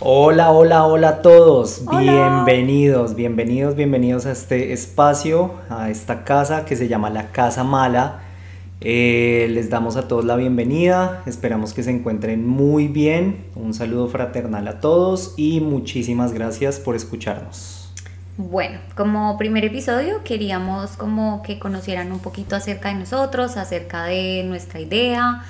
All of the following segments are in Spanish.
Hola, hola, hola a todos. Hola. Bienvenidos, bienvenidos, bienvenidos a este espacio, a esta casa que se llama La Casa Mala. Eh, les damos a todos la bienvenida, esperamos que se encuentren muy bien. Un saludo fraternal a todos y muchísimas gracias por escucharnos. Bueno, como primer episodio queríamos como que conocieran un poquito acerca de nosotros, acerca de nuestra idea.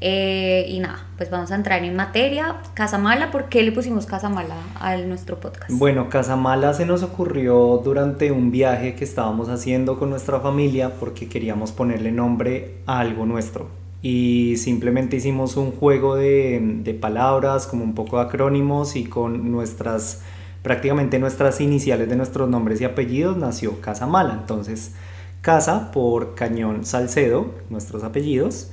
Eh, y nada, pues vamos a entrar en materia. Casa Mala, ¿por qué le pusimos Casa Mala a nuestro podcast? Bueno, Casa Mala se nos ocurrió durante un viaje que estábamos haciendo con nuestra familia porque queríamos ponerle nombre a algo nuestro. Y simplemente hicimos un juego de, de palabras, como un poco de acrónimos y con nuestras, prácticamente nuestras iniciales de nuestros nombres y apellidos nació Casa Mala. Entonces, Casa por Cañón Salcedo, nuestros apellidos,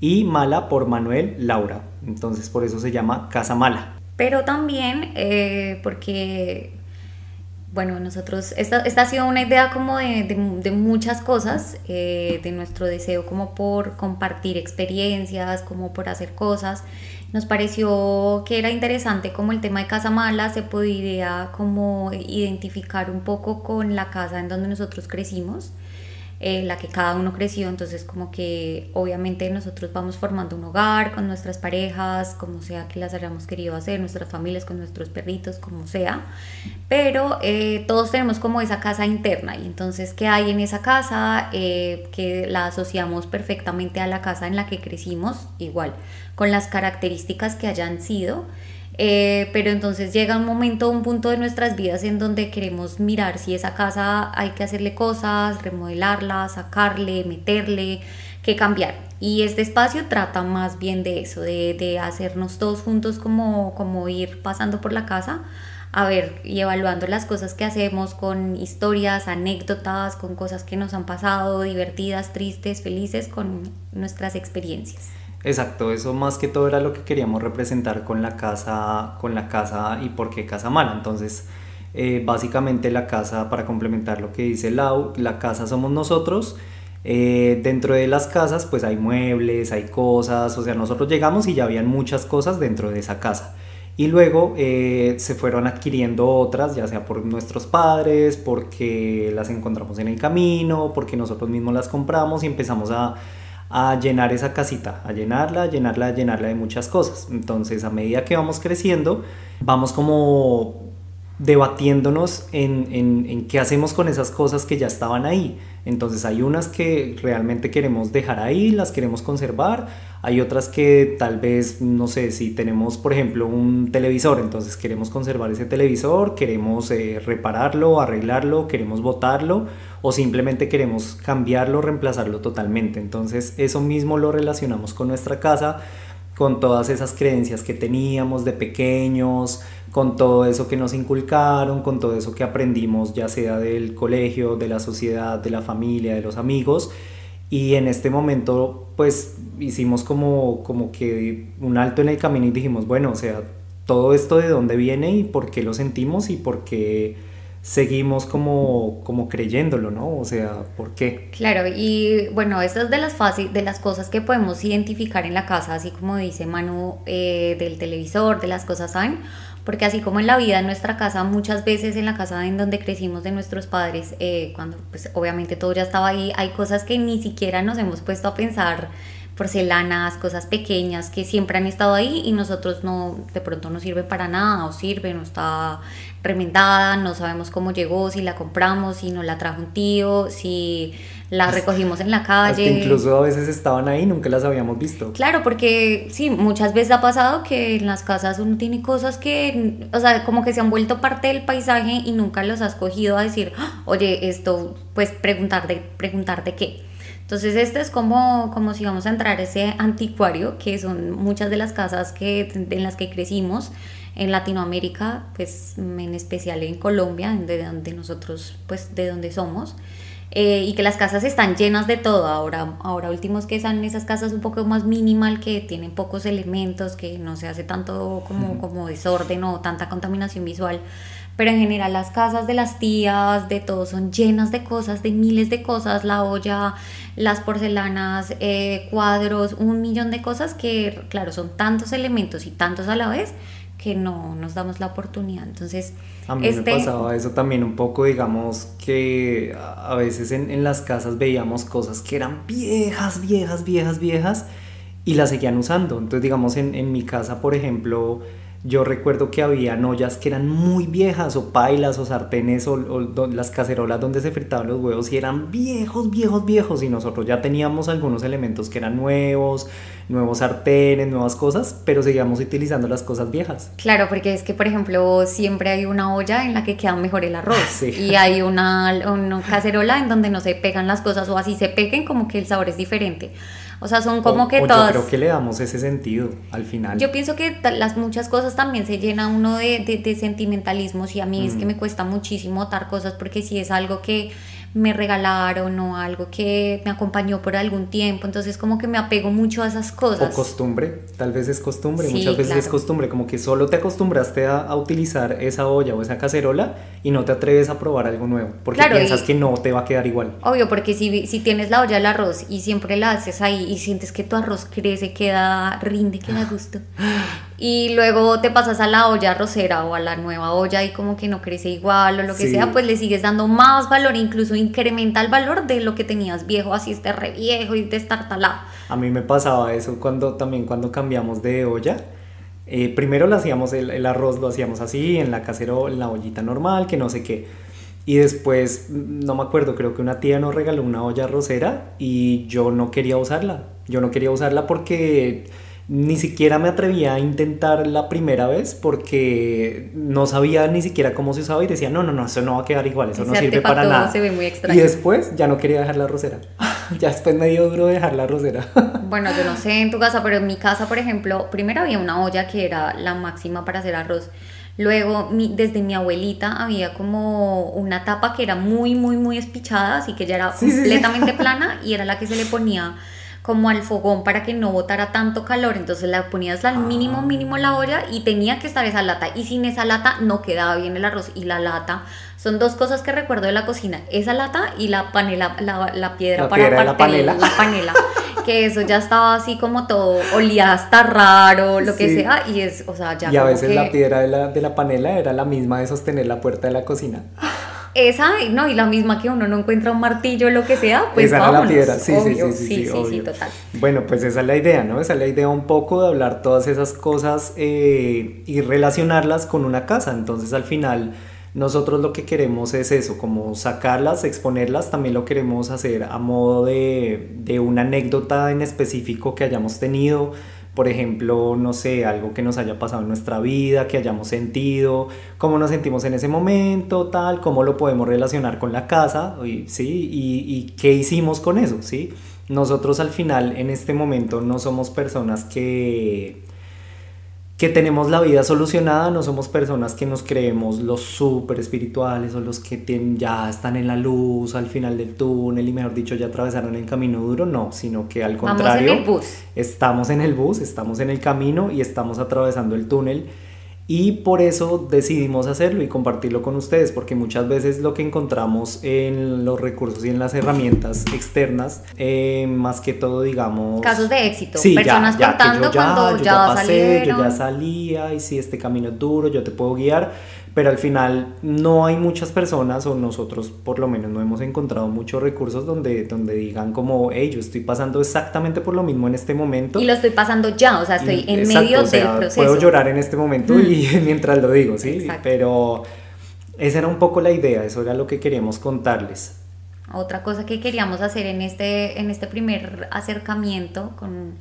y Mala por Manuel Laura. Entonces, por eso se llama Casa Mala. Pero también eh, porque, bueno, nosotros, esta, esta ha sido una idea como de, de- muchas cosas, eh, de nuestro deseo como por compartir experiencias, como por hacer cosas. Nos pareció que era interesante como el tema de Casa Mala se podría como identificar un poco con la casa en donde nosotros crecimos eh, la que cada uno creció, entonces como que obviamente nosotros vamos formando un hogar con nuestras parejas, como sea que las hayamos querido hacer, nuestras familias con nuestros perritos, como sea, pero eh, todos tenemos como esa casa interna y entonces qué hay en esa casa Eh, que la asociamos perfectamente a la casa en la que crecimos, igual, con las características que hayan sido. Eh, pero entonces llega un momento, un punto de nuestras vidas en donde queremos mirar si esa casa hay que hacerle cosas, remodelarla, sacarle, meterle, que cambiar. Y este espacio trata más bien de eso, de, de hacernos todos juntos como, como ir pasando por la casa a ver y evaluando las cosas que hacemos con historias, anécdotas, con cosas que nos han pasado, divertidas, tristes, felices, con nuestras experiencias. Exacto, eso más que todo era lo que queríamos representar con la casa, con la casa y por qué casa mala. Entonces, eh, básicamente la casa, para complementar lo que dice Lau, la casa somos nosotros. Eh, dentro de las casas, pues hay muebles, hay cosas, o sea, nosotros llegamos y ya habían muchas cosas dentro de esa casa. Y luego eh, se fueron adquiriendo otras, ya sea por nuestros padres, porque las encontramos en el camino, porque nosotros mismos las compramos y empezamos a, a llenar esa casita, a llenarla, a llenarla, a llenarla de muchas cosas. Entonces, a medida que vamos creciendo, vamos como debatiéndonos en, en, en qué hacemos con esas cosas que ya estaban ahí. Entonces hay unas que realmente queremos dejar ahí, las queremos conservar, hay otras que tal vez, no sé, si tenemos por ejemplo un televisor, entonces queremos conservar ese televisor, queremos eh, repararlo, arreglarlo, queremos botarlo o simplemente queremos cambiarlo, reemplazarlo totalmente. Entonces eso mismo lo relacionamos con nuestra casa, con todas esas creencias que teníamos de pequeños, con todo eso que nos inculcaron, con todo eso que aprendimos, ya sea del colegio, de la sociedad, de la familia, de los amigos. Y en este momento, pues hicimos como, como que un alto en el camino y dijimos, bueno, o sea, todo esto de dónde viene y por qué lo sentimos y por qué seguimos como, como creyéndolo, ¿no? O sea, ¿por qué? Claro, y bueno, esas es de las fácil, de las cosas que podemos identificar en la casa, así como dice Manu, eh, del televisor, de las cosas saben, porque así como en la vida, en nuestra casa, muchas veces en la casa en donde crecimos de nuestros padres, eh, cuando pues obviamente todo ya estaba ahí, hay cosas que ni siquiera nos hemos puesto a pensar, porcelanas, cosas pequeñas que siempre han estado ahí y nosotros no, de pronto no sirve para nada o sirve, no está remendada, no sabemos cómo llegó, si la compramos, si nos la trajo un tío, si la recogimos en la Hasta calle. incluso a veces estaban ahí, nunca las habíamos visto. Claro, porque sí, muchas veces ha pasado que en las casas uno tiene cosas que, o sea, como que se han vuelto parte del paisaje y nunca los has cogido a decir, "Ah, oye, esto, pues preguntarte, preguntarte qué. Entonces este es como, como si vamos a entrar ese anticuario, que son muchas de las casas que, en las que crecimos en Latinoamérica, pues en especial en Colombia, de donde nosotros, pues de donde somos. Eh, y que las casas están llenas de todo. Ahora, ahora últimos que están esas casas un poco más minimal, que tienen pocos elementos, que no se hace tanto como, como desorden o tanta contaminación visual. Pero en general las casas de las tías, de todo, son llenas de cosas, de miles de cosas, la olla, las porcelanas, eh, cuadros, un millón de cosas que, claro, son tantos elementos y tantos a la vez que no nos damos la oportunidad. Entonces, a mí este... me pasaba eso también un poco, digamos que a veces en, en, las casas veíamos cosas que eran viejas, viejas, viejas, viejas y las seguían usando. Entonces, digamos, en, en mi casa, por ejemplo, yo recuerdo que había ollas que eran muy viejas, o pailas, o sartenes, o, las cacerolas donde se fritaban los huevos, y eran viejos, viejos, viejos, y nosotros ya teníamos algunos elementos que eran nuevos, nuevos sartenes, nuevas cosas, pero seguíamos utilizando las cosas viejas. Claro, porque es que, por ejemplo, siempre hay una olla en la que queda mejor el arroz, y hay una, una cacerola en donde no se pegan las cosas, o así se peguen, como que el sabor es diferente. O sea, son como que todas... Yo creo que le damos ese sentido al final. Yo pienso que las muchas cosas también se llena uno de, de, de sentimentalismos y a mí es que mm. me cuesta muchísimo dar cosas porque si es algo que me regalaron o algo que me acompañó por algún tiempo, entonces como que me apego mucho a esas cosas. O costumbre, tal vez es costumbre, muchas veces es costumbre, como que solo te acostumbraste a, utilizar esa olla o esa cacerola y no te atreves a probar algo nuevo, porque piensas que no te va a quedar igual. Obvio, porque si, si tienes la olla del arroz y siempre la haces ahí y sientes que tu arroz crece, queda, rinde, queda gusto. y luego te pasas a la olla arrocera o a la nueva olla y como que no crece igual o lo que sea, pues le sigues dando más valor, incluso incrementa el valor de lo que tenías viejo, así esté re viejo y destartalado. A mí me pasaba eso cuando también cuando cambiamos de olla. Eh, primero lo hacíamos, el, el, arroz lo hacíamos así, en la casero, en la ollita normal, que no sé qué. Y después, no me acuerdo, creo que una tía nos regaló una olla arrocera y yo no quería usarla. Yo no quería usarla porque ni siquiera me atrevía a intentar la primera vez porque no sabía ni siquiera cómo se usaba y decía, no, no, no, eso no va a quedar igual, eso no sirve para nada. Se ve muy extraño. Y después ya no quería dejar la rosera. ya después me dio duro dejar la rosera. bueno, yo no sé en tu casa, pero en mi casa, por ejemplo, primero había una olla que era la máxima para hacer arroz. Luego, mi, desde mi abuelita había como una tapa que era muy, muy, muy espichada, así que ya era completamente plana y era la que se le ponía como al fogón para que no botara tanto calor, entonces la ponías al mínimo mínimo la olla y tenía que estar esa lata. Y sin esa lata no quedaba bien el arroz y la lata. Son dos cosas que recuerdo de la cocina, esa lata y la panela, la, piedra para partir la panela. la panela, que eso ya estaba así como todo, olía hasta raro, lo que sea, y es, o sea, ya Y a veces la piedra de la, de la panela era la misma de sostener la puerta de la cocina esa, no, y la misma que uno no encuentra un martillo o lo que sea, pues esa era la piedra, sí, sí, sí, sí, sí, sí, total. Bueno, pues esa es la idea, ¿no? Esa es la idea un poco de hablar todas esas cosas eh, y relacionarlas con una casa. Entonces, al final, nosotros lo que queremos es eso, como sacarlas, exponerlas, también lo queremos hacer a modo de, de una anécdota en específico que hayamos tenido por ejemplo, no sé, algo que nos haya pasado en nuestra vida, que hayamos sentido, cómo nos sentimos en ese momento, tal, cómo lo podemos relacionar con la casa, ¿sí? Y, y qué hicimos con eso, ¿sí? Nosotros al final, en este momento, no somos personas que que tenemos la vida solucionada, no somos personas que nos creemos los súper espirituales o los que tienen, ya están en la luz al final del túnel y mejor dicho ya atravesaron el camino duro, no, sino que al contrario, estamos en el bus, estamos en el camino y estamos atravesando el túnel y por eso decidimos hacerlo y compartirlo con ustedes, porque muchas veces lo que encontramos en los recursos y en las herramientas externas, eh, más que todo, digamos... Casos de éxito, personas contando cuando ya, pasé, yo ya salía y si este camino es duro, yo te puedo guiar pero al final no hay muchas personas o nosotros por lo menos no hemos encontrado muchos recursos donde, donde digan como, hey, yo estoy pasando exactamente por lo mismo en este momento. Y lo estoy pasando ya, o sea, estoy en medio del proceso. Puedo llorar en este momento y mientras lo digo, ¿sí? Pero esa era un poco la idea, eso era lo que queríamos contarles. Otra cosa que queríamos hacer en este, en este primer acercamiento con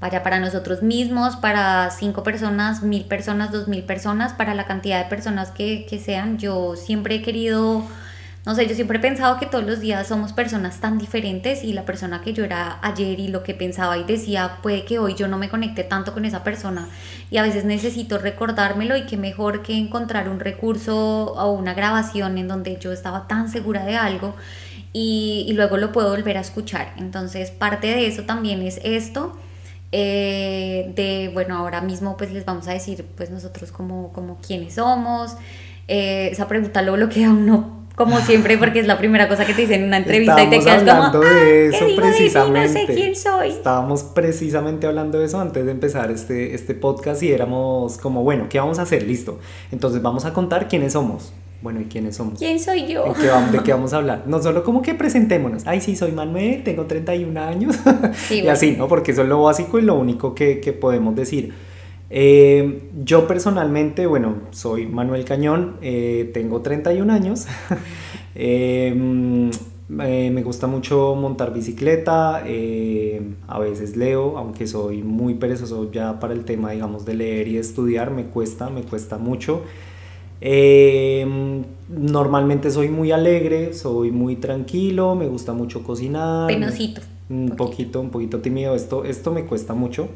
vaya para nosotros mismos, para cinco personas, mil personas, dos mil personas, para la cantidad de personas que, que sean. Yo siempre he querido no sé, yo siempre he pensado que todos los días somos personas tan diferentes y la persona que yo era ayer y lo que pensaba y decía, puede que hoy yo no me conecte tanto con esa persona y a veces necesito recordármelo y que mejor que encontrar un recurso o una grabación en donde yo estaba tan segura de algo y, luego lo puedo volver a escuchar. Entonces parte de eso también es esto. Eh, de, bueno, ahora mismo pues les vamos a decir pues nosotros como, como quiénes somos. Eh, esa pregunta luego lo queda uno como siempre, porque es la primera cosa que te dicen en una entrevista y te quedas hablando como, de eso precisamente. no sé quién soy. Estábamos precisamente hablando de eso antes de empezar este, este podcast y éramos como, bueno, ¿qué vamos a hacer? Listo. Entonces vamos a contar quiénes somos. Bueno, ¿y quiénes somos? ¿Quién soy yo? ¿De qué, vamos, ¿De qué vamos a hablar? No solo como que presentémonos. Ay, sí, soy Manuel, tengo 31 años. y así, ¿no? Porque eso es lo básico y lo único que, que podemos decir. Eh, yo personalmente, bueno, soy Manuel Cañón, eh, tengo 31 años. Em, eh, me gusta mucho montar bicicleta, a veces leo, aunque soy muy perezoso ya para el tema, digamos, de leer y estudiar, me cuesta, me cuesta mucho. Em, normalmente soy muy alegre, soy muy tranquilo, me gusta mucho cocinar. Penosito. Un poquito, un poquito tímido. Esto, esto me cuesta mucho.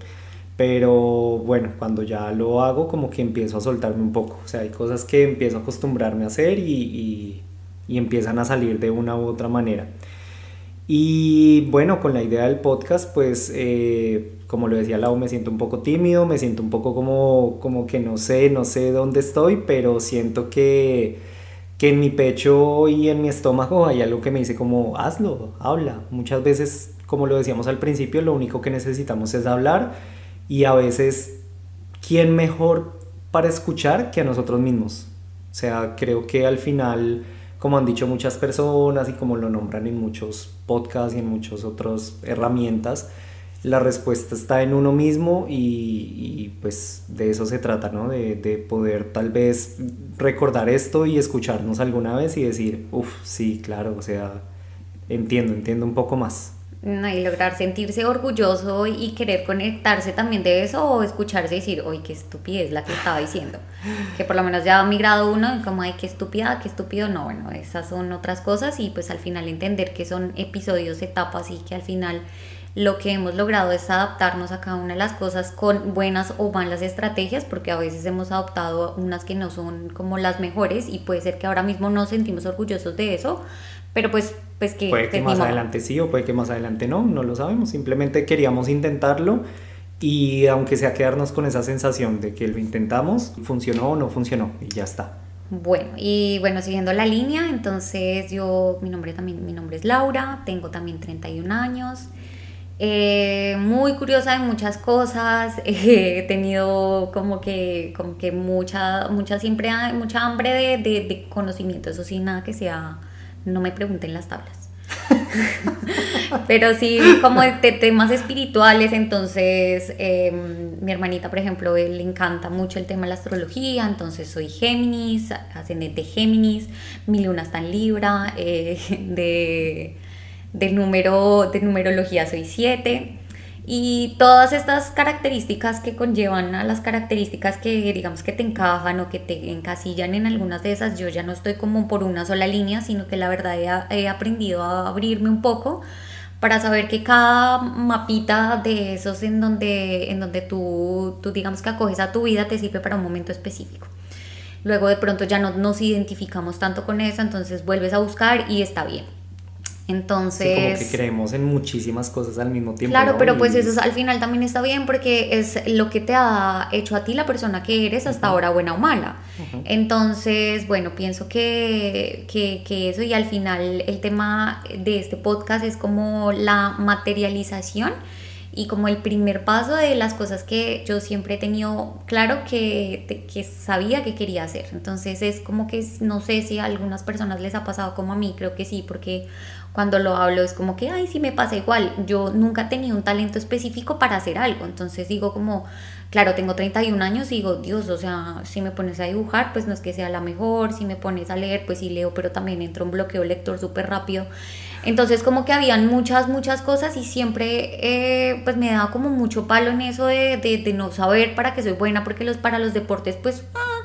Pero bueno, cuando ya lo hago como que empiezo a soltarme un poco. O sea, hay cosas que empiezo a acostumbrarme a hacer y, y, empiezan a salir de una u otra manera. Y bueno, con la idea del podcast, pues eh, como lo decía Lau, me siento un poco tímido, me siento un poco como, como que no sé, no sé dónde estoy, pero siento que, que en mi pecho y en mi estómago hay algo que me dice como hazlo, habla. Muchas veces, como lo decíamos al principio, lo único que necesitamos es hablar y a veces, ¿quién mejor para escuchar que a nosotros mismos? O sea, creo que al final, como han dicho muchas personas y como lo nombran en muchos podcasts y en muchas otras herramientas, la respuesta está en uno mismo y, pues de eso se trata, ¿no? De, de, poder tal vez recordar esto y escucharnos alguna vez y decir, uff, sí, claro, o sea, entiendo, entiendo un poco más y lograr sentirse orgulloso y querer conectarse también de eso o escucharse y decir, uy, qué estupidez la que estaba diciendo. Que por lo menos ya mi grado uno, como, ay, qué estúpida, qué estúpido, no, bueno, esas son otras cosas y pues al final entender que son episodios, etapas y que al final lo que hemos logrado es adaptarnos a cada una de las cosas con buenas o malas estrategias, porque a veces hemos adoptado unas que no son como las mejores y puede ser que ahora mismo no sentimos orgullosos de eso, pero pues, pues que... Puede que más adelante sí o puede que más adelante no, no lo sabemos. Simplemente queríamos intentarlo y aunque sea quedarnos con esa sensación de que lo intentamos, funcionó o no funcionó y ya está. Bueno, y bueno, siguiendo la línea, entonces yo, mi nombre también, mi nombre es Laura, tengo también 31 años, eh, muy curiosa de muchas cosas, he tenido como que, como que mucha, mucha siempre, mucha hambre de, de, de conocimiento, eso sí, nada que sea no me pregunten las tablas. Pero sí, como de temas espirituales, entonces em, mi hermanita, por ejemplo, le encanta mucho el tema de la astrología, entonces soy Géminis, ascendente Géminis, mi luna está en Libra, eh, de, de, número, de numerología soy 7. Y todas estas características que conllevan a las características que digamos que te encajan o que te encasillan en algunas de esas, yo ya no estoy como por una sola línea, sino que la verdad he, aprendido a abrirme un poco para saber que cada mapita de esos en donde, en donde tú, tú digamos que acoges a tu vida te sirve para un momento específico. Luego de pronto ya no nos identificamos tanto con eso, entonces vuelves a buscar y está bien. Entonces... Sí, como que creemos en muchísimas cosas al mismo tiempo. Claro, pero pues eso al final también está bien porque es lo que te ha hecho a ti la persona que eres hasta ahora, buena o mala. Entonces, bueno, pienso que, que, que, eso y al final el tema de este podcast es como la materialización y como el primer paso de las cosas que yo siempre he tenido claro que, que sabía que quería hacer. Entonces es como que no sé si a algunas personas les ha pasado como a mí, creo que sí, porque cuando lo hablo es como que, ay, sí me pasa igual, yo nunca tenido un talento específico para hacer algo, entonces digo como, claro, tengo 31 años y digo, Dios, o sea, si me pones a dibujar, pues no es que sea la mejor, si me pones a leer, pues sí leo, pero también entro en bloqueo lector súper rápido. Entonces como que habían muchas, muchas cosas y siempre eh, pues me daba como mucho palo en eso de, de, de, no saber para qué soy buena, porque los, para los deportes pues... Ah,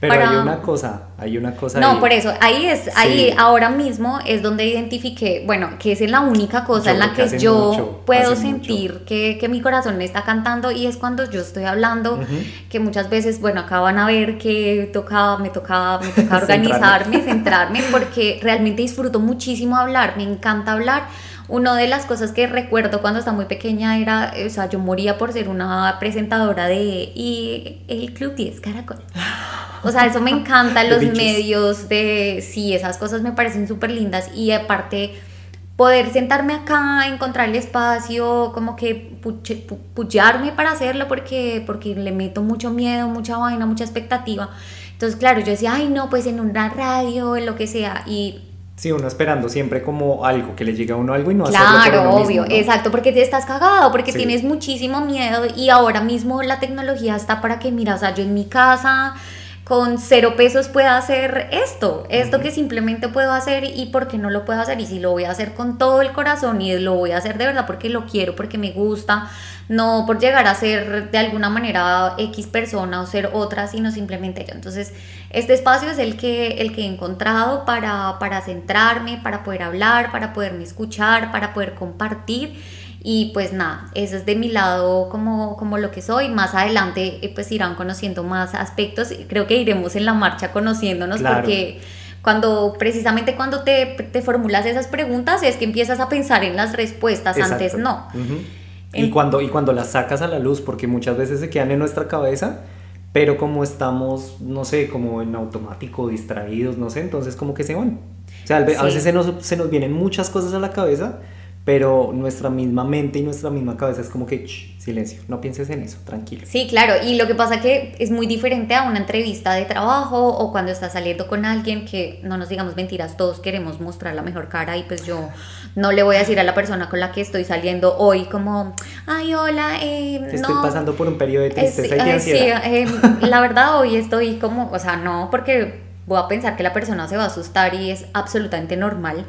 Pero hay una cosa, hay una cosa. No, por eso, ahí es, ahí ahora mismo es donde identifiqué, bueno, que es la única cosa en la que yo puedo sentir que, que, mi corazón me está cantando y es cuando yo estoy hablando, que muchas veces, bueno, acá van a ver que tocaba, me tocaba, me tocaba organizarme, centrarme, porque realmente disfruto muchísimo hablar, me encanta hablar. Una de las cosas que recuerdo cuando estaba muy pequeña era, o sea, yo moría por ser una presentadora de y el Club 10 Caracol. O sea, eso me encanta, los medios de, sí, esas cosas me parecen súper lindas y aparte poder sentarme acá, encontrar el espacio, como que pucharme para hacerlo porque, porque le meto mucho miedo, mucha vaina, mucha expectativa. Entonces, claro, yo decía, ay, no, pues en una radio, en lo que sea. Y Sí, uno esperando siempre como algo, que le llegue a uno algo y no claro, hacerlo Claro, obvio, exacto, porque te estás cagado, porque tienes muchísimo miedo y ahora mismo la tecnología está para que, mira, o sea, yo en mi casa con cero pesos pueda hacer esto, esto que simplemente puedo hacer y por qué no lo puedo hacer y si lo voy a hacer con todo el corazón y lo voy a hacer de verdad porque lo quiero, porque me gusta, no por llegar a ser de alguna manera X persona o ser otra, sino simplemente yo. Entonces, este espacio es el que, el que he encontrado para, para centrarme, para poder hablar, para poderme escuchar, para poder compartir. Y pues nada, eso es de mi lado como, como lo que soy. Más adelante eh, pues irán conociendo más aspectos. Creo que iremos en la marcha conociéndonos porque cuando precisamente cuando te, te, formulas esas preguntas es que empiezas a pensar en las respuestas, antes no. Y, cuando, y cuando las sacas a la luz, porque muchas veces se quedan en nuestra cabeza, pero como estamos, no sé, como en automático, distraídos, no sé, entonces como que se van. O sea, a veces se nos, se nos vienen muchas cosas a la cabeza, pero nuestra misma mente y nuestra misma cabeza es como que silencio, no pienses en eso, tranquilo. Sí, claro, y lo que pasa que es muy diferente a una entrevista de trabajo o cuando estás saliendo con alguien que no nos digamos mentiras, todos queremos mostrar la mejor cara y pues yo no le voy a decir a la persona con la que estoy saliendo hoy como, ay, hola, eh, estoy pasando por un periodo de tristeza y Sí, eh, la verdad hoy estoy como, o sea, no, porque voy a pensar que la persona se va a asustar y es absolutamente normal.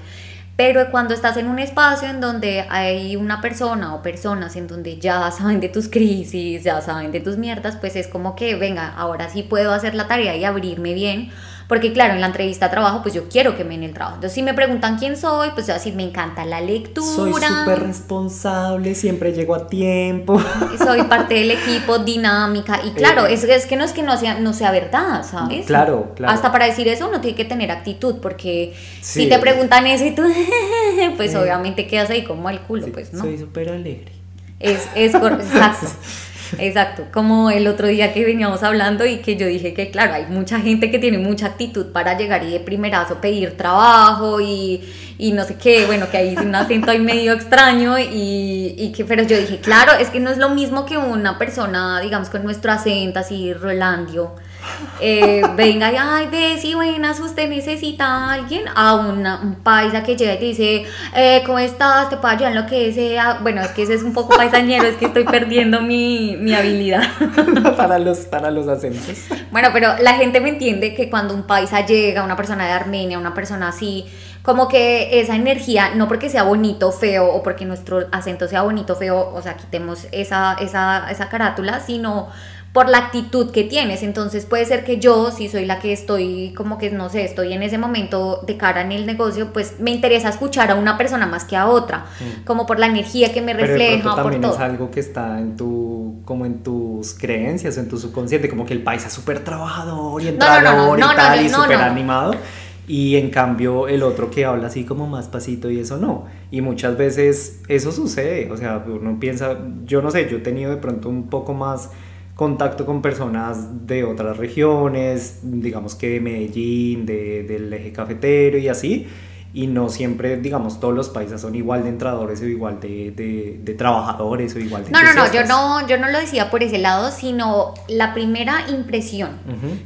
Pero cuando estás en un espacio en donde hay una persona o personas en donde ya saben de tus crisis, ya saben de tus mierdas, pues es como que, venga, ahora sí puedo hacer la tarea y abrirme bien porque claro, en la entrevista de trabajo, pues yo quiero que me den el trabajo. Entonces, si me preguntan quién soy, pues yo decir, me encanta la lectura. Soy súper responsable, siempre llego a tiempo. Soy parte del equipo, dinámica. Y claro, eh. es, es, que no es que no sea, no sea verdad, ¿sabes? Claro, claro. Hasta para decir eso uno tiene que tener actitud, porque si te preguntan eso y tú, pues obviamente quedas ahí como el culo, pues, ¿no? Soy súper alegre. Es, es exacto. Exacto, como el otro día que veníamos hablando y que yo dije que claro, hay mucha gente que tiene mucha actitud para llegar y de primerazo pedir trabajo y, y no sé qué, bueno, que hay un acento ahí medio extraño y, y, que, pero yo dije, claro, es que no es lo mismo que una persona, digamos, con nuestro acento así, Rolandio, eh, venga y, ay, ve, si buenas, usted necesita a alguien, a una, un paisa que llega y te dice, eh, ¿cómo estás? Te puedo ayudar en lo que sea. Bueno, es que ese es un poco paisañero, es que estoy perdiendo mi, mi habilidad. para, los, para los acentos. Bueno, pero la gente me entiende que cuando un paisa llega, una persona de Armenia, una persona así, como que esa energía, no porque sea bonito, feo, o porque nuestro acento sea bonito, feo, o sea, quitemos esa, esa, esa carátula, sino por la actitud que tienes. Entonces puede ser que yo, si soy la que estoy, como que no sé, estoy en ese momento de cara en el negocio, pues me interesa escuchar a una persona más que a otra, mm. como por la energía que me refleja. Pero también es algo que está en tu, como en tus creencias, en tu subconsciente, como que el país es súper trabajador y entrador y tal, y súper animado. Y en cambio el otro que habla así como más pasito y eso no. Y muchas veces eso sucede. O sea, uno piensa, yo no sé, yo he tenido de pronto un poco más contacto con personas de otras regiones, digamos que de Medellín, de, del eje cafetero y así, y no siempre, digamos, todos los países son igual de entradores o igual de, de, trabajadores o igual de... No, no, no yo, no, yo no lo decía por ese lado, sino la primera impresión,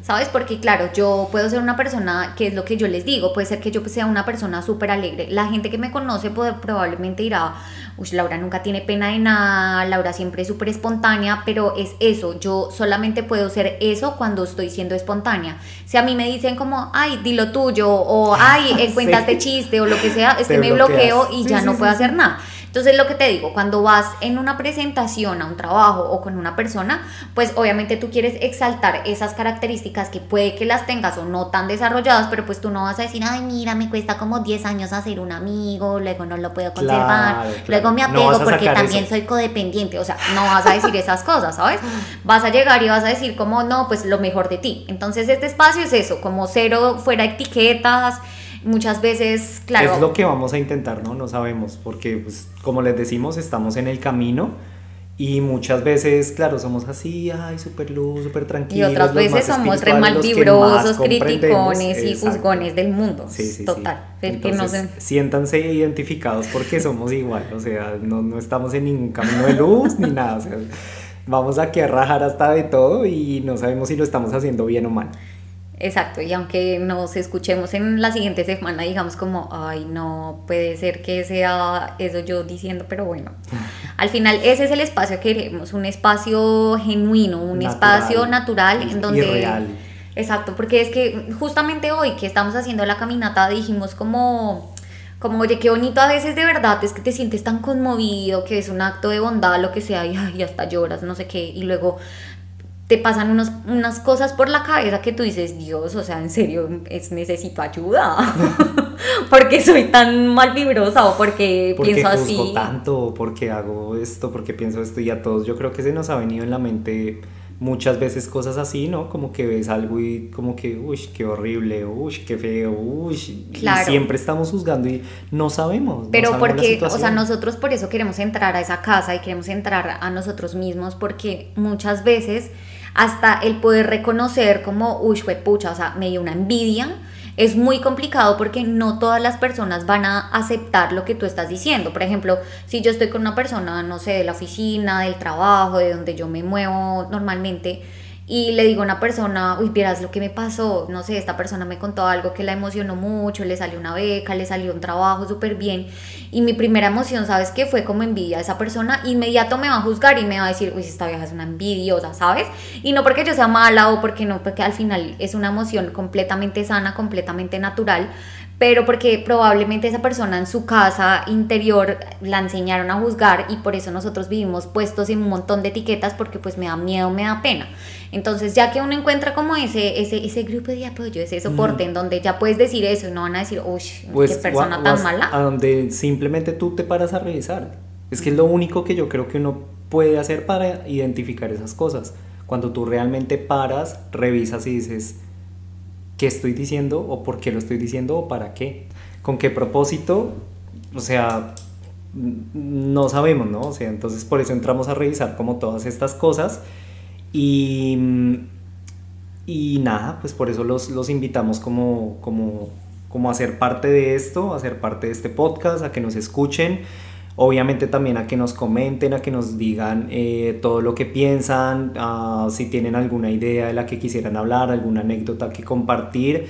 ¿sabes? Porque claro, yo puedo ser una persona, que es lo que yo les digo, puede ser que yo sea una persona súper alegre. La gente que me conoce puede, probablemente dirá, uy, Laura nunca tiene pena de nada, Laura siempre es súper espontánea, pero es eso, yo solamente puedo ser eso cuando estoy siendo espontánea. Si a mí me dicen como, ay, dilo tuyo, o ay, cuéntate chiste o lo que sea, es que me bloqueo y ya no puedo hacer nada. Entonces lo que te digo, cuando vas en una presentación a un trabajo o con una persona, pues obviamente tú quieres exaltar esas características que puede que las tengas o no tan desarrolladas, pero pues tú no vas a decir, ay, mira, me cuesta como 10 años hacer un amigo, luego no lo puedo conservar, luego me apego porque también soy codependiente, o sea, no vas a decir esas cosas, ¿sabes? Vas a llegar y vas a decir como, no, pues lo mejor de ti. Entonces este espacio es eso, como cero fuera etiquetas, muchas veces, claro. Es lo que vamos a intentar, ¿no? No sabemos, porque pues como les decimos, estamos en el camino y muchas veces, claro, somos así, ay, súper luz, súper tranquilos. Y otras veces somos re malvibrosos, criticones y juzgones del mundo. Sí, sí, Total. Entonces, Siéntanse identificados porque somos igual, o sea, no, no estamos en ningún camino de luz ni nada, o sea, vamos aquí a rajar hasta de todo y no sabemos si lo estamos haciendo bien o mal. Exacto, y aunque nos escuchemos en la siguiente semana, digamos como, ay, no puede ser que sea eso yo diciendo, pero bueno, al final ese es el espacio que queremos, un espacio genuino, un espacio natural en donde... real. Exacto, porque es que justamente hoy que estamos haciendo la caminata dijimos como como, oye, qué bonito a veces de verdad es que te sientes tan conmovido, que es un acto de bondad, lo que sea, y, ay, hasta lloras, no sé qué, y luego te pasan unos, unas cosas por la cabeza que tú dices, Dios, o sea, en serio, es, necesito ayuda. porque soy tan mal vibrosa o porque, porque pienso así. tanto, porque hago esto, porque pienso esto y a todos. Yo creo que se nos ha venido en la mente muchas veces cosas así, ¿no? Como que ves algo y como que, uy, qué horrible, uy, qué feo, uy. Y siempre estamos juzgando y no sabemos. Pero porque, o sea, nosotros por eso queremos entrar a esa casa y queremos entrar a nosotros mismos porque muchas veces hasta el poder reconocer como, uy, pucha, o sea, me dio una envidia, es muy complicado porque no todas las personas van a aceptar lo que tú estás diciendo. Por ejemplo, si yo estoy con una persona, no sé, de la oficina, del trabajo, de donde yo me muevo normalmente, y le digo a una persona, uy, vieras lo que me pasó, no sé, esta persona me contó algo que la emocionó mucho, le salió una beca, le salió un trabajo súper bien, y mi primera emoción, ¿sabes qué? Fue como envidia a esa persona, inmediato me va a juzgar y me va a decir, uy, esta vieja es una envidiosa, ¿sabes? Y no porque yo sea mala o porque no, porque al final es una emoción completamente sana, completamente natural, pero porque probablemente esa persona en su casa interior la enseñaron a juzgar y por eso nosotros vivimos puestos en un montón de etiquetas porque pues me da miedo, me da pena. Entonces ya que uno encuentra como ese, ese, ese grupo de apoyo, ese soporte en donde ya puedes decir eso y no van a decir, uy, pues, qué persona tan mala. A donde simplemente tú te paras a revisar. Es que es lo único que yo creo que uno puede hacer para identificar esas cosas. Cuando tú realmente paras, revisas y dices, qué estoy diciendo o por qué lo estoy diciendo o para qué, con qué propósito, o sea, no sabemos, ¿no? O sea, entonces por eso entramos a revisar como todas estas cosas y, y nada, pues por eso los, los invitamos como, como, como a ser parte de esto, a ser parte de este podcast, a que nos escuchen Obviamente también a que nos comenten, a que nos digan eh, todo lo que piensan, si tienen alguna idea de la que quisieran hablar, alguna anécdota que compartir.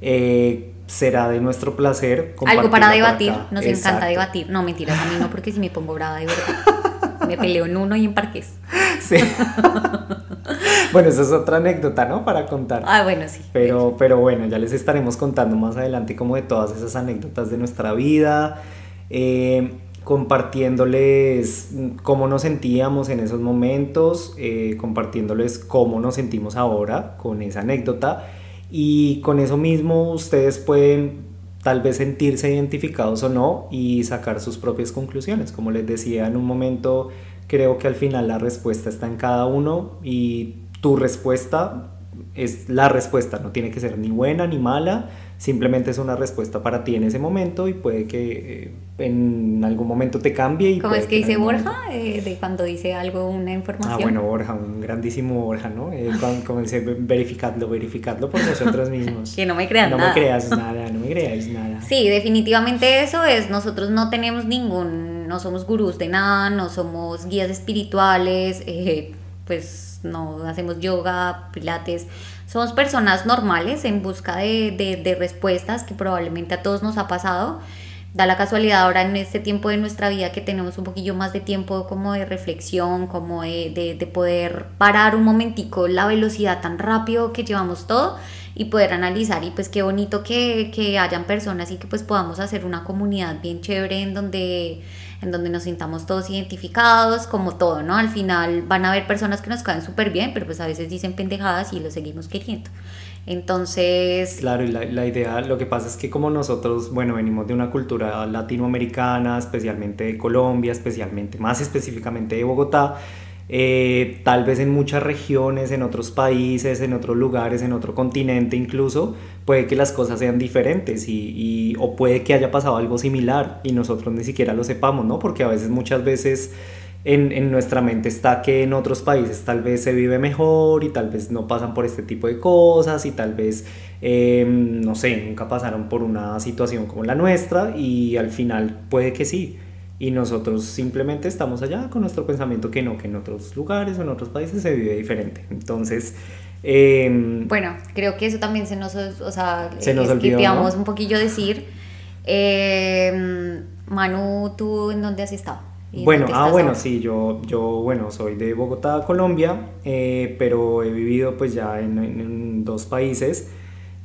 Eh, será de nuestro placer. Algo para debatir, nos encanta debatir. No, mentiras, a mí no, porque si me pongo brava de verdad. me peleo en uno y en parques. Sí. bueno, esa es otra anécdota, ¿no? Para contar. Ah, bueno, sí. Pero, pero bueno, ya les estaremos contando más adelante como de todas esas anécdotas de nuestra vida. Eh, compartiéndoles cómo nos sentíamos en esos momentos, eh, compartiéndoles cómo nos sentimos ahora con esa anécdota y con eso mismo ustedes pueden tal vez sentirse identificados o no y sacar sus propias conclusiones. Como les decía en un momento, creo que al final la respuesta está en cada uno y tu respuesta es la respuesta, no tiene que ser ni buena ni mala, simplemente es una respuesta para ti en ese momento y puede que eh, en algún momento te cambie. Y ¿Cómo es que, dice Borja? Eh, de cuando dice algo, una información. Ah, bueno, Borja, un grandísimo Borja, ¿no? Eh, como dice, verificadlo, verificadlo por nosotros mismos. que no me creas nada. No me creas nada, no me creas nada. Sí, definitivamente eso es, nosotros no tenemos ningún, no somos gurús de nada, no somos guías espirituales, pues no hacemos yoga, pilates somos personas normales en busca de, respuestas que probablemente a todos nos ha pasado. Da la casualidad ahora en este tiempo de nuestra vida que tenemos un poquillo más de tiempo como de reflexión, como de, de poder parar un momentico la velocidad tan rápido que llevamos todo y poder analizar y pues qué bonito que, que hayan personas y que pues podamos hacer una comunidad bien chévere en donde en donde nos sintamos todos identificados, como todo, ¿no? Al final van a haber personas que nos caen súper bien, pero pues a veces dicen pendejadas y lo seguimos queriendo. Entonces... Claro, y la, la, idea, lo que pasa es que como nosotros, bueno, venimos de una cultura latinoamericana, especialmente de Colombia, especialmente, más específicamente de Bogotá, eh, tal vez en muchas regiones, en otros países, en otros lugares, en otro continente incluso, puede que las cosas sean diferentes y, y, o puede que haya pasado algo similar y nosotros ni siquiera lo sepamos, ¿no? Porque a veces, muchas veces en, en, nuestra mente está que en otros países tal vez se vive mejor y tal vez no pasan por este tipo de cosas y tal vez, eh, no sé, nunca pasaron por una situación como la nuestra y al final puede que sí. Y nosotros simplemente estamos allá con nuestro pensamiento que no, que en otros lugares o en otros países se vive diferente. Entonces, eh, bueno, creo que eso también se nos, o sea, se nos olvidó, ¿no? un poquillo decir. Eh, Manu, ¿tú en dónde has estado? Bueno, ah, bueno, ahora? sí, yo, yo, bueno, soy de Bogotá, Colombia, eh, pero he vivido pues ya en, en, en dos países.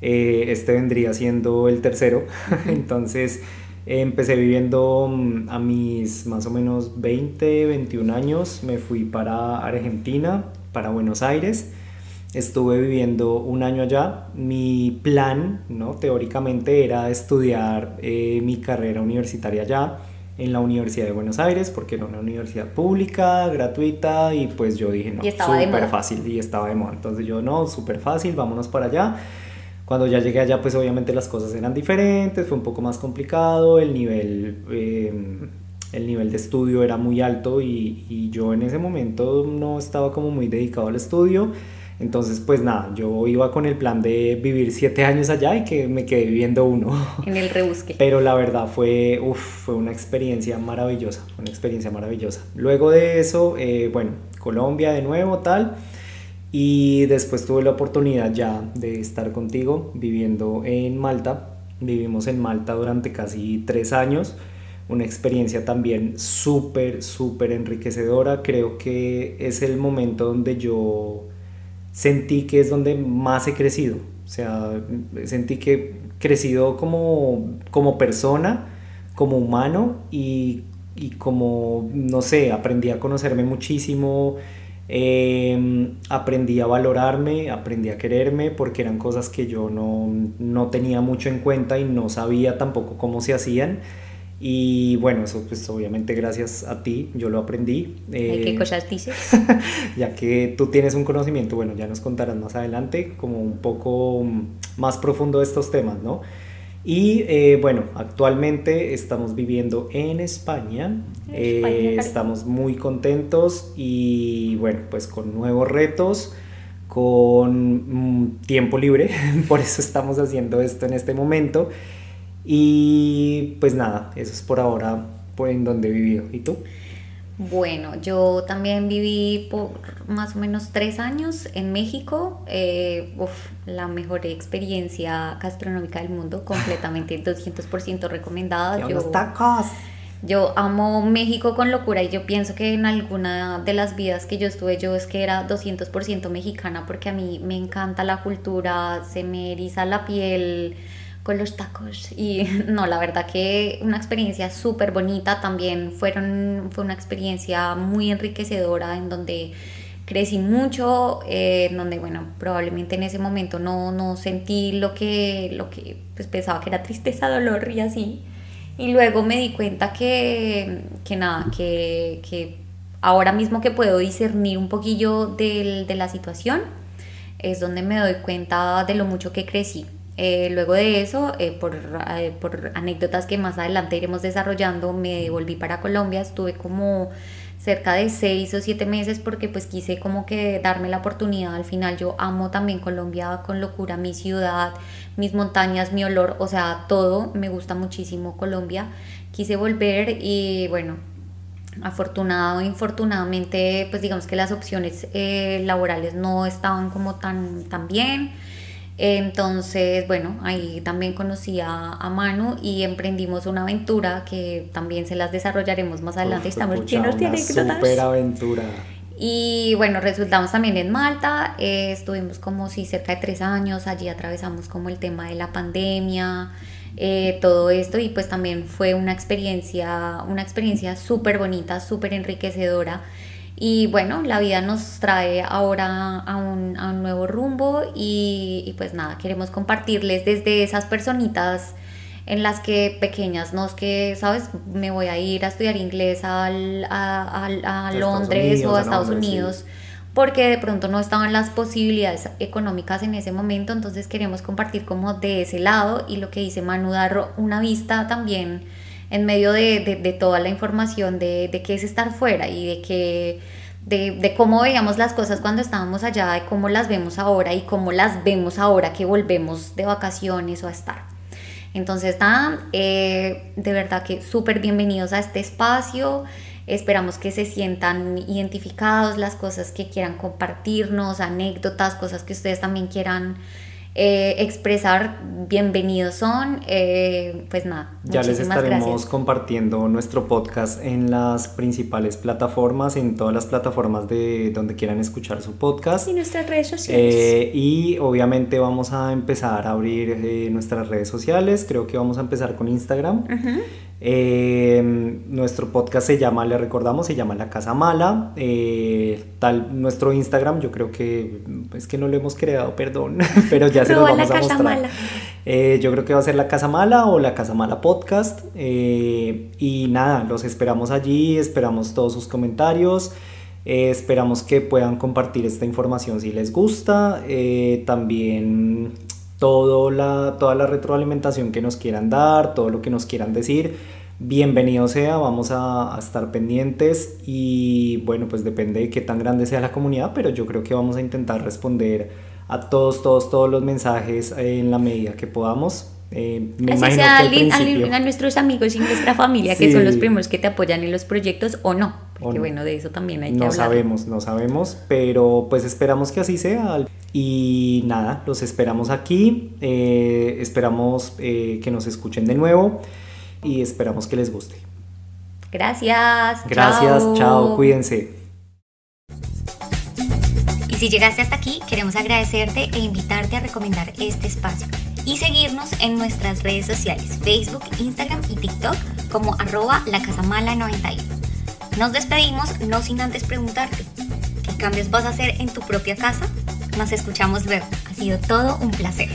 Eh, este vendría siendo el tercero, entonces empecé viviendo mm, a mis más o menos 20, 21 años, me fui para Argentina, para Buenos Aires. Estuve viviendo un año allá. Mi plan, ¿no? teóricamente, era estudiar eh, mi carrera universitaria allá en la Universidad de Buenos Aires porque era una universidad pública, gratuita y pues yo dije no, súper fácil y estaba de moda. Entonces yo no, súper fácil, vámonos para allá. Cuando ya llegué allá pues obviamente las cosas eran diferentes, fue un poco más complicado, el nivel, eh, el nivel de estudio era muy alto y, y yo en ese momento no estaba como muy dedicado al estudio. Entonces, pues nada, yo iba con el plan de vivir siete años allá y que me quedé viviendo uno. En el rebusque. Pero la verdad fue, uf, fue una experiencia maravillosa, una experiencia maravillosa. Luego de eso, eh, bueno, Colombia de nuevo, tal. Y después tuve la oportunidad ya de estar contigo viviendo en Malta. Vivimos en Malta durante casi tres años. Una experiencia también súper, súper enriquecedora. Creo que es el momento donde yo sentí que es donde más he crecido. O sea, sentí que he crecido como, como persona, como humano y, y, como, no sé, aprendí a conocerme muchísimo, eh, aprendí a valorarme, aprendí a quererme porque eran cosas que yo no, no tenía mucho en cuenta y no sabía tampoco cómo se hacían. Y bueno, eso pues obviamente gracias a ti yo lo aprendí. Eh, ¿Qué cosas dices? ya que tú tienes un conocimiento, bueno, ya nos contarás más adelante, como un poco más profundo de estos temas, ¿no? Y eh, bueno, actualmente estamos viviendo en España, eh, estamos muy contentos y bueno, pues con nuevos retos, con mm, tiempo libre, por eso estamos haciendo esto en este momento. Y pues nada, eso es por ahora por en donde he vivido. ¿Y tú? Bueno, yo también viví por más o menos tres años en México. Eh, uf, la mejor experiencia gastronómica del mundo, completamente 200% recomendada. Yo, los tacos. Yo amo México con locura y yo pienso que en alguna de las vidas que yo estuve yo es que era 200% mexicana porque a mí me encanta la cultura, se me eriza la piel con los tacos. Y no, la verdad que una experiencia súper bonita. También fueron, fue una experiencia muy enriquecedora en donde crecí mucho, eh, donde bueno, probablemente en ese momento no, no sentí lo que, lo que pues, pensaba que era tristeza, dolor y así. Y luego me di cuenta que, que nada, que, que ahora mismo que puedo discernir un poquillo de, de la situación, es donde me doy cuenta de lo mucho que crecí eh, luego de eso, eh, por, eh, por, anécdotas que más adelante iremos desarrollando, me volví para Colombia, estuve como cerca de seis o siete meses porque pues quise como que darme la oportunidad, al final yo amo también Colombia con locura, mi ciudad, mis montañas, mi olor, o sea, todo, me gusta muchísimo Colombia, quise volver y bueno, afortunado infortunadamente pues digamos que las opciones laborales no estaban como tan, tan bien, entonces, bueno, ahí también conocí a, a, Manu y emprendimos una aventura que también se las desarrollaremos más adelante. Uf, Estamos llenos de anécdotas. Super aventura. Y bueno, resultamos también en Malta, eh, estuvimos como si cerca de tres años, allí atravesamos como el tema de la pandemia, eh, todo esto y pues también fue una experiencia, una experiencia súper bonita, súper enriquecedora. Y bueno, la vida nos trae ahora a un, a un nuevo rumbo y, y, pues nada, queremos compartirles desde esas personitas en las que pequeñas, no es que, ¿sabes? Me voy a ir a estudiar inglés al, a, a, a Londres o a Estados Unidos. porque de pronto no estaban las posibilidades económicas en ese momento, entonces queremos compartir como de ese lado y lo que dice Manu, dar una vista también en medio de, de, toda la información de, de qué es estar fuera y de que de, de, cómo veíamos las cosas cuando estábamos allá, de cómo las vemos ahora y cómo las vemos ahora que volvemos de vacaciones o a estar. Entonces, nada, eh, de verdad que súper bienvenidos a este espacio. Esperamos que se sientan identificados las cosas que quieran compartirnos, anécdotas, cosas que ustedes también quieran eh, expresar, bienvenidos son. Eh, pues nada, ya les estaremos compartiendo nuestro podcast en las principales plataformas, en todas las plataformas de donde quieran escuchar su podcast. Y nuestras redes sociales. Eh, y obviamente vamos a empezar a abrir eh, nuestras redes sociales. Creo que vamos a empezar con Instagram. Uh eh, nuestro podcast se llama, le recordamos, se llama La Casa Mala. Eh, tal, nuestro Instagram, yo creo que es que no lo hemos creado, perdón, pero ya se lo vamos a mostrar. Eh, yo creo que va a ser La Casa Mala o La Casa Mala Podcast. Eh, y nada, los esperamos allí, esperamos todos sus comentarios. Esperamos que puedan compartir esta información si les gusta. también todo la, toda la retroalimentación que nos quieran dar, todo lo que nos quieran decir, bienvenido sea, vamos a, a, estar pendientes y bueno, pues depende de qué tan grande sea la comunidad, pero yo creo que vamos a intentar responder a todos, todos, todos los mensajes en la medida que podamos. Eh, me Así sea que principio... a, nuestros amigos y nuestra familia, sí. que son los primeros que te apoyan en los proyectos o no, porque o bueno, de eso también hay que no hablar. No sabemos, no sabemos, pero pues esperamos que así sea. Y nada, los esperamos aquí, eh, esperamos eh, que nos escuchen de nuevo y esperamos que les guste. Gracias. Gracias, chao, chao cuídense. Y si llegaste hasta aquí, queremos agradecerte e invitarte a recomendar este espacio y seguirnos en nuestras redes sociales, Facebook, Instagram y TikTok como arroba lacasamala91. Nos despedimos no sin antes preguntarte, ¿qué cambios vas a hacer en tu propia casa? Nos escuchamos luego. Ha sido todo un placer.